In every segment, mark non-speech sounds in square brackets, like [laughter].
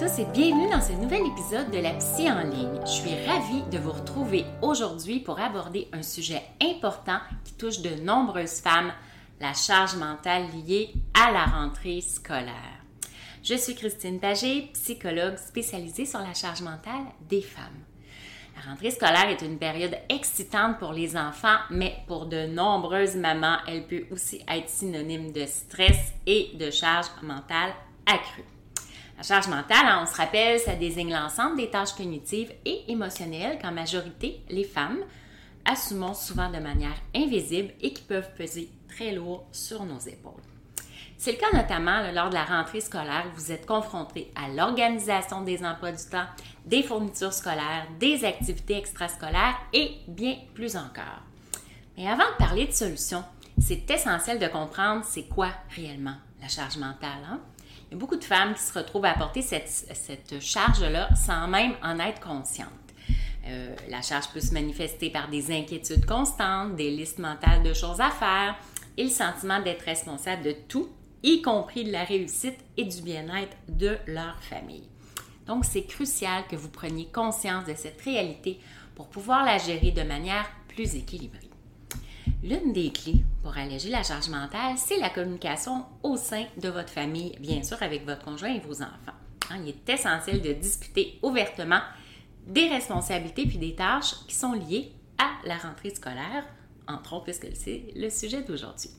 Tous et bienvenue dans ce nouvel épisode de la Psy en ligne. Je suis ravie de vous retrouver aujourd'hui pour aborder un sujet important qui touche de nombreuses femmes, la charge mentale liée à la rentrée scolaire. Je suis Christine Pagé, psychologue spécialisée sur la charge mentale des femmes. La rentrée scolaire est une période excitante pour les enfants, mais pour de nombreuses mamans, elle peut aussi être synonyme de stress et de charge mentale accrue. La charge mentale, hein, on se rappelle, ça désigne l'ensemble des tâches cognitives et émotionnelles qu'en majorité, les femmes assumons souvent de manière invisible et qui peuvent peser très lourd sur nos épaules. C'est le cas notamment lors de la rentrée scolaire où vous êtes confronté à l'organisation des emplois du temps, des fournitures scolaires, des activités extrascolaires et bien plus encore. Mais avant de parler de solutions, c'est essentiel de comprendre c'est quoi réellement la charge mentale. Hein? Il y a beaucoup de femmes qui se retrouvent à porter cette, charge-là sans même en être conscientes. Euh, la charge peut se manifester par des inquiétudes constantes, des listes mentales de choses à faire et le sentiment d'être responsable de tout, y compris de la réussite et du bien-être de leur famille. Donc, c'est crucial que vous preniez conscience de cette réalité pour pouvoir la gérer de manière plus équilibrée. L'une des clés pour alléger la charge mentale, c'est la communication au sein de votre famille, bien sûr avec votre conjoint et vos enfants. Hein, il est essentiel de discuter ouvertement des responsabilités puis des tâches qui sont liées à la rentrée scolaire, entre autres puisque c'est le sujet d'aujourd'hui.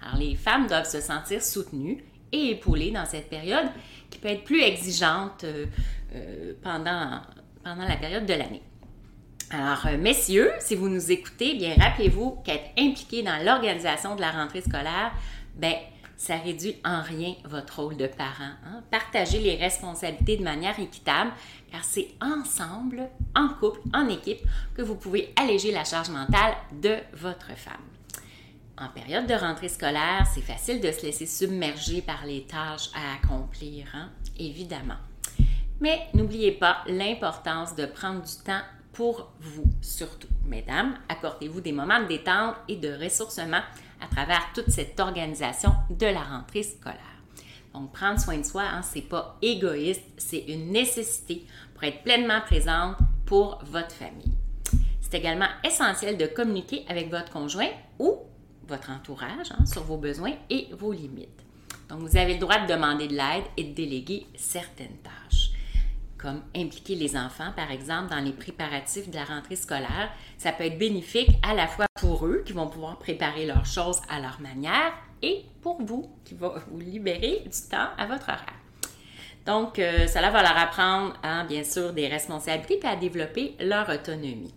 Alors les femmes doivent se sentir soutenues et épaulées dans cette période qui peut être plus exigeante euh, euh, pendant, pendant la période de l'année. Alors, euh, messieurs, si vous nous écoutez, bien rappelez-vous qu'être impliqué dans l'organisation de la rentrée scolaire, ben ça réduit en rien votre rôle de parent. Hein. Partagez les responsabilités de manière équitable, car c'est ensemble, en couple, en équipe, que vous pouvez alléger la charge mentale de votre femme. En période de rentrée scolaire, c'est facile de se laisser submerger par les tâches à accomplir, hein, évidemment. Mais n'oubliez pas l'importance de prendre du temps pour vous surtout. Mesdames, accordez-vous des moments de détente et de ressourcement à travers toute cette organisation de la rentrée scolaire. Donc, prendre soin de soi, hein, ce n'est pas égoïste, c'est une nécessité pour être pleinement présente pour votre famille. C'est également essentiel de communiquer avec votre conjoint ou votre entourage hein, sur vos besoins et vos limites. Donc, vous avez le droit de demander de l'aide et de déléguer certaines tâches comme impliquer les enfants, par exemple, dans les préparatifs de la rentrée scolaire. Ça peut être bénéfique à la fois pour eux, qui vont pouvoir préparer leurs choses à leur manière, et pour vous, qui va vous libérer du temps à votre horaire. Donc, euh, cela va leur apprendre, à, bien sûr, des responsabilités et à développer leur autonomie.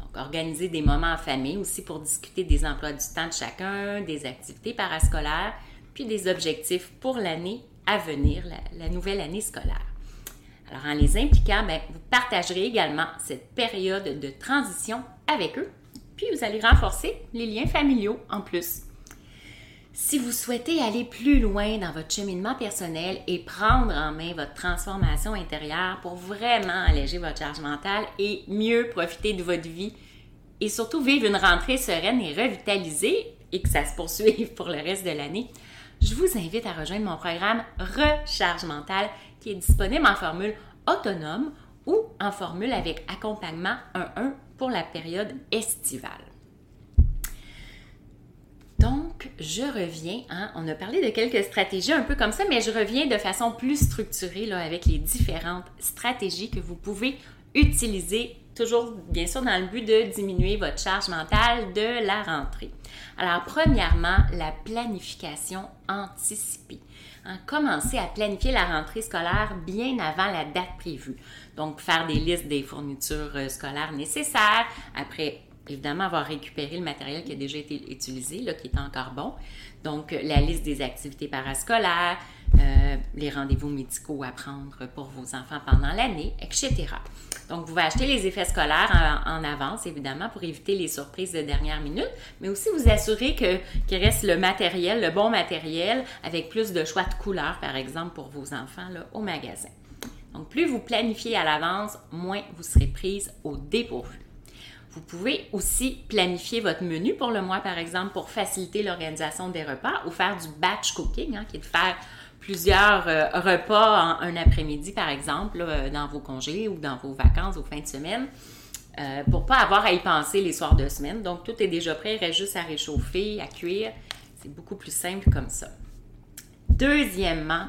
Donc, organiser des moments en famille aussi pour discuter des emplois du temps de chacun, des activités parascolaires, puis des objectifs pour l'année à venir, la nouvelle année scolaire. Alors, en les impliquant, ben, vous partagerez également cette période de transition avec eux, puis vous allez renforcer les liens familiaux en plus. Si vous souhaitez aller plus loin dans votre cheminement personnel et prendre en main votre transformation intérieure pour vraiment alléger votre charge mentale et mieux profiter de votre vie, et surtout vivre une rentrée sereine et revitalisée et que ça se poursuive [laughs] pour le reste de l'année, je vous invite à rejoindre mon programme Recharge mentale qui est disponible en formule autonome ou en formule avec accompagnement 1-1 pour la période estivale. Donc, je reviens, hein, on a parlé de quelques stratégies un peu comme ça, mais je reviens de façon plus structurée là, avec les différentes stratégies que vous pouvez utiliser, toujours bien sûr dans le but de diminuer votre charge mentale de la rentrée. Alors, premièrement, la planification anticipée. Hein, commencez à planifier la rentrée scolaire bien avant la date prévue. Donc, faire des listes des fournitures euh, scolaires nécessaires. Après, évidemment, avoir récupéré le matériel qui a déjà été utilisé, là, qui est encore bon. Donc, euh, la liste des activités parascolaires, euh, les rendez-vous médicaux à prendre pour vos enfants pendant l'année, etc. Donc, vous pouvez acheter les effets scolaires en, avance, évidemment, pour éviter les surprises de dernière minute, mais aussi vous assurer que, qu'il reste le matériel, le bon matériel, avec plus de choix de couleurs, par exemple, pour vos enfants là, au magasin. Donc, plus vous planifiez à l'avance, moins vous serez prise au dépourvu. Vous pouvez aussi planifier votre menu pour le mois, par exemple, pour faciliter l'organisation des repas ou faire du batch cooking, hein, qui est de faire plusieurs euh, repas en un après-midi, par exemple, dans vos congés ou dans vos vacances, aux fins de semaine, euh, pour pas avoir à y penser les soirs de semaine. Donc, tout est déjà prêt, il reste juste à réchauffer, à cuire. C'est beaucoup plus simple comme ça. Deuxièmement,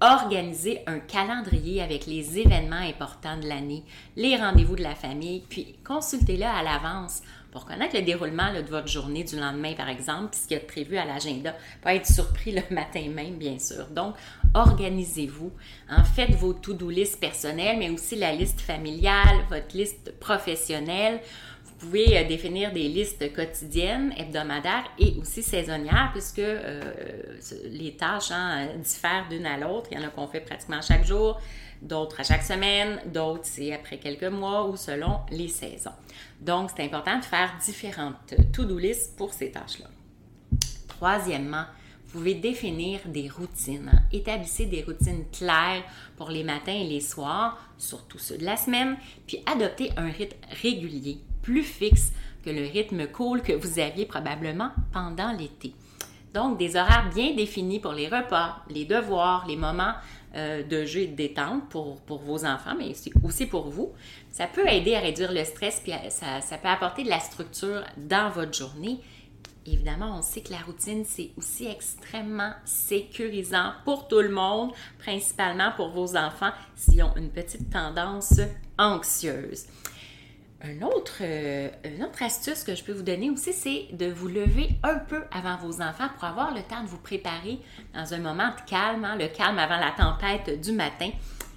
organiser un calendrier avec les événements importants de l'année, les rendez-vous de la famille, puis consultez-le à l'avance pour connaître le déroulement de votre journée du lendemain, par exemple, puis ce qu'il y a prévu à l'agenda. Pas être surpris le [laughs] matin même, bien sûr. Donc, organisez-vous. En faites vos to-do list personnelles, mais aussi la liste familiale, votre liste professionnelle. Vous pouvez euh, définir des listes quotidiennes, hebdomadaires et aussi saisonnières, puisque euh, les tâches hein, diffèrent d'une à l'autre. Il y en a qu'on fait pratiquement chaque jour, d'autres à chaque semaine, d'autres c'est après quelques mois ou selon les saisons. Donc, c'est important de faire différentes to-do lists pour ces tâches-là. Troisièmement, vous pouvez définir des routines. Établissez des routines claires pour les matins et les soirs, surtout ceux de la semaine, puis adoptez un rythme régulier plus fixe que le rythme cool que vous aviez probablement pendant l'été. Donc, des horaires bien définis pour les repas, les devoirs, les moments euh, de jeu et de détente pour, pour, vos enfants, mais aussi pour vous. Ça peut aider à réduire le stress, puis ça, ça peut apporter de la structure dans votre journée. Évidemment, on sait que la routine, c'est aussi extrêmement sécurisant pour tout le monde, principalement pour vos enfants s'ils ont une petite tendance anxieuse. Un autre, euh, une autre astuce que je peux vous donner aussi, c'est de vous lever un peu avant vos enfants pour avoir le temps de vous préparer dans un moment de calme, hein, le calme avant la tempête du matin.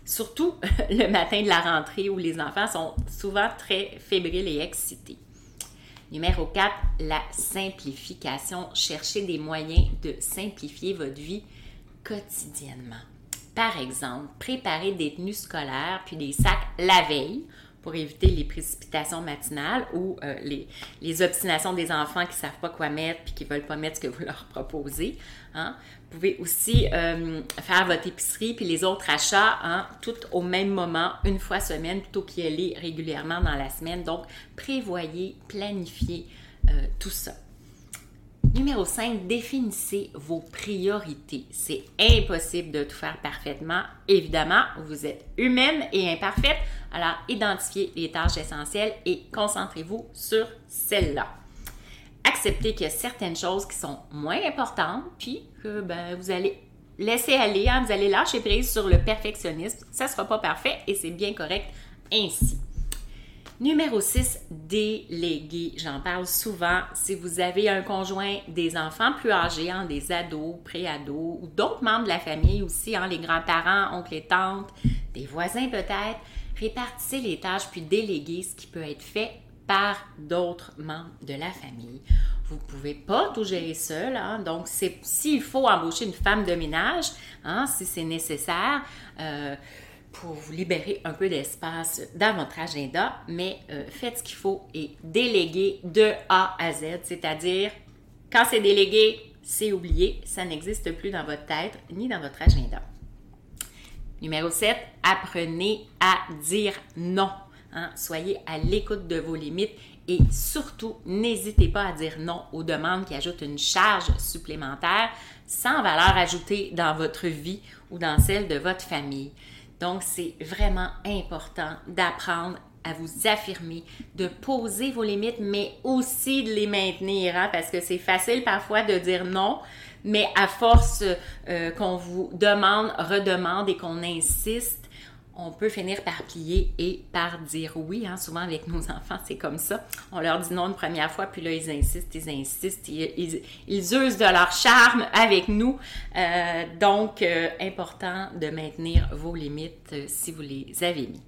Surtout [laughs] le matin de la rentrée où les enfants sont souvent très fébriles et excités. Numéro 4, la simplification. Cherchez des moyens de simplifier votre vie quotidiennement. Par exemple, préparer des tenues scolaires puis des sacs la veille pour éviter les précipitations matinales ou euh, les, les, obstinations des enfants qui ne savent pas quoi mettre puis qui ne veulent pas mettre ce que vous leur proposez. Hein. Vous pouvez aussi euh, faire votre épicerie puis les autres achats hein, tout au même moment, une fois semaine, plutôt qu'y aller régulièrement dans la semaine. Donc, prévoyez, planifiez euh, tout ça. Numéro 5, définissez vos priorités. C'est impossible de tout faire parfaitement. Évidemment, vous êtes humaine et imparfaite, alors identifiez les tâches essentielles et concentrez-vous sur celles-là. Acceptez qu'il y a certaines choses qui sont moins importantes, puis que ben, vous allez laisser aller, hein, vous allez lâcher prise sur le perfectionnisme. Ça ne sera pas parfait et c'est bien correct ainsi. Numéro 6, déléguer. J'en parle souvent. Si vous avez un conjoint, des enfants plus âgés, hein, des ados, pré-ados, ou d'autres membres de la famille aussi, hein, les grands-parents, oncles et tantes, des voisins peut-être, répartissez les tâches puis déléguez ce qui peut être fait par d'autres membres de la famille. Vous ne pouvez pas tout gérer seul, hein, donc s'il faut embaucher une femme de ménage, si c'est nécessaire, euh, pour vous libérer un peu d'espace dans votre agenda, mais euh, faites ce qu'il faut et déléguez de A à Z, c'est-à-dire quand c'est délégué, c'est oublié, ça n'existe plus dans votre tête ni dans votre agenda. Numéro 7, apprenez à dire non. Hein. Soyez à l'écoute de vos limites et surtout, n'hésitez pas à dire non aux demandes qui ajoutent une charge supplémentaire sans valeur ajoutée dans votre vie ou dans celle de votre famille. Donc, c'est vraiment important d'apprendre à vous affirmer, de poser vos limites, mais aussi de les maintenir, hein, parce que c'est facile parfois de dire non, mais à force euh, qu'on vous demande, redemande et qu'on insiste, on peut finir par plier et par dire oui. Hein. Souvent avec nos [laughs] enfants, c'est comme ça. On leur dit non une première fois, puis là, ils insistent, ils insistent, ils, usent de leur charme avec nous. Euh, donc, euh, important de maintenir vos limites si vous les avez mis.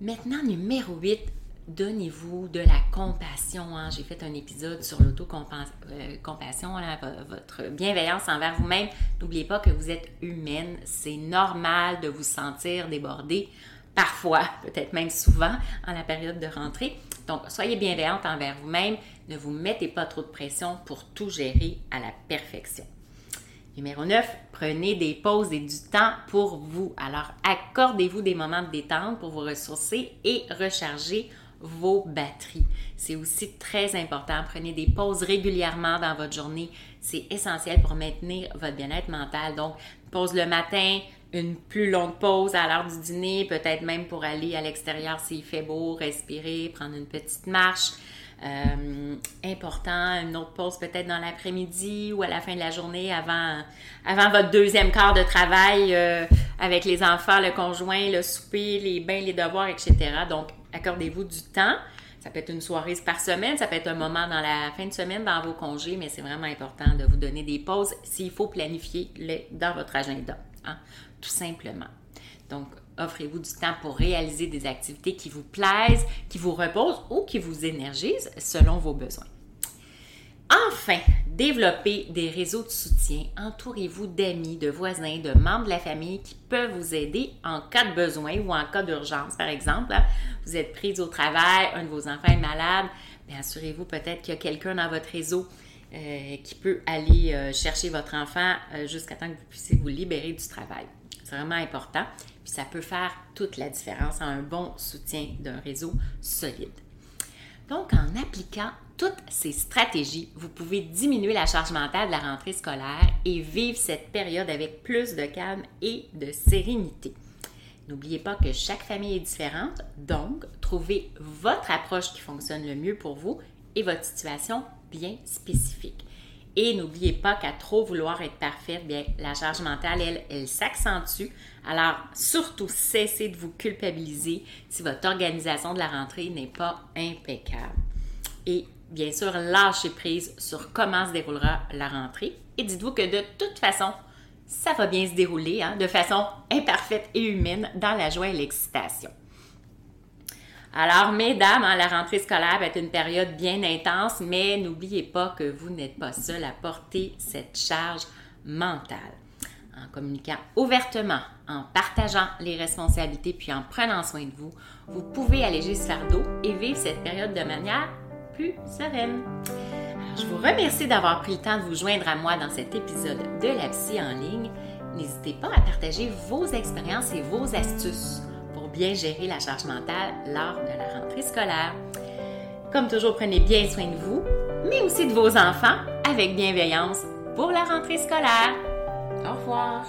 Maintenant, numéro 8, donnez-vous de la compassion. Hein. J'ai fait un épisode sur l'auto-compassion, euh, votre bienveillance envers vous-même. N'oubliez pas que vous êtes humaine. C'est normal de vous sentir débordé, parfois, [laughs] peut-être même souvent, en la période de rentrée. Donc, soyez bienveillante envers vous-même. Ne vous mettez pas trop de pression pour tout gérer à la perfection. Numéro 9, prenez des pauses et du temps pour vous. Alors, accordez-vous des moments de détente pour vous ressourcer et recharger vos batteries. C'est aussi très important. Prenez des pauses régulièrement dans votre journée. C'est essentiel pour maintenir votre bien-être mental. Donc, pause le matin, une plus longue pause à l'heure du dîner, peut-être même pour aller à l'extérieur s'il fait beau, respirer, prendre une petite marche. Euh, important, une autre pause peut-être dans l'après-midi ou à la fin de la journée avant, votre deuxième quart de travail euh, avec les enfants, le conjoint, le souper, les bains, les devoirs, etc. Donc, accordez-vous du temps. Ça peut être une soirée par semaine, ça peut être un moment dans la fin de semaine dans vos congés, mais c'est vraiment important de vous donner des pauses s'il faut planifier les, dans votre agenda, hein, tout simplement. Donc, offrez-vous du temps pour réaliser des activités qui vous plaisent, qui vous reposent ou qui vous énergisent selon vos besoins. Enfin, développez des réseaux de soutien. Entourez-vous d'amis, de voisins, de membres de la famille qui peuvent vous aider en cas de besoin ou en cas d'urgence. Par exemple, vous êtes prise au travail, un de vos enfants est malade, assurez-vous peut-être qu'il y a quelqu'un dans votre réseau euh, qui peut aller euh, chercher votre enfant euh, jusqu'à temps que vous puissiez vous libérer du travail. C'est vraiment important. Puis ça peut faire toute la différence en un bon soutien d'un réseau solide. Donc, en appliquant toutes ces stratégies, vous pouvez diminuer la charge mentale de la rentrée scolaire et vivre cette période avec plus de calme et de sérénité. N'oubliez pas que chaque famille est différente, donc trouvez votre approche qui fonctionne le mieux pour vous et votre situation bien spécifique. Et n'oubliez pas qu'à trop vouloir être parfaite, bien, la charge mentale, elle, elle s'accentue. Alors, surtout, cessez de vous culpabiliser si votre organisation de la rentrée n'est pas impeccable. Et bien sûr, lâchez prise sur comment se déroulera la rentrée. Et dites-vous que de toute façon, ça va bien se dérouler hein, de façon imparfaite et humaine dans la joie et l'excitation. Alors, mesdames, hein, la rentrée scolaire va être une période bien intense, mais n'oubliez pas que vous n'êtes pas seul à porter cette charge mentale. En communiquant ouvertement, en partageant les responsabilités puis en prenant soin de vous, vous pouvez alléger ce fardeau et vivre cette période de manière plus sereine. je vous remercie d'avoir pris le temps de vous joindre à moi dans cet épisode de la psy en ligne. N'hésitez pas à partager vos expériences et vos astuces bien gérer la charge mentale lors de la rentrée scolaire. Comme toujours, prenez bien soin de vous, mais aussi de vos enfants avec bienveillance pour la rentrée scolaire. Au revoir.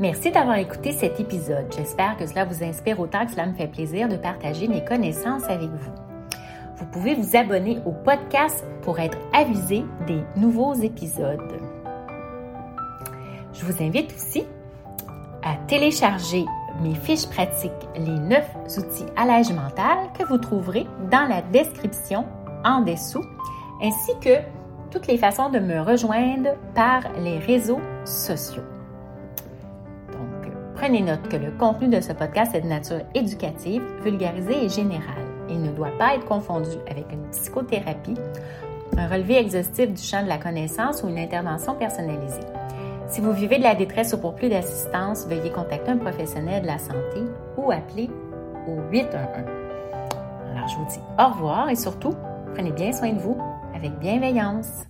Merci d'avoir écouté cet épisode. J'espère que cela vous inspire autant que cela me fait plaisir de partager mes connaissances avec vous vous pouvez vous abonner au podcast pour être avisé des nouveaux épisodes. Je vous invite aussi à télécharger mes fiches pratiques, les 9 outils à l'âge mental que vous trouverez dans la description en dessous, ainsi que toutes les façons de me rejoindre par les réseaux sociaux. Donc, prenez note que le contenu de ce podcast est de nature éducative, vulgarisée et générale. Il ne doit pas être confondu avec une psychothérapie, un relevé exhaustif du champ de la connaissance ou une intervention personnalisée. Si vous vivez de la détresse ou pour plus d'assistance, veuillez contacter un professionnel de la santé ou appeler au 811. Alors, je vous dis au revoir et surtout, prenez bien soin de vous avec bienveillance.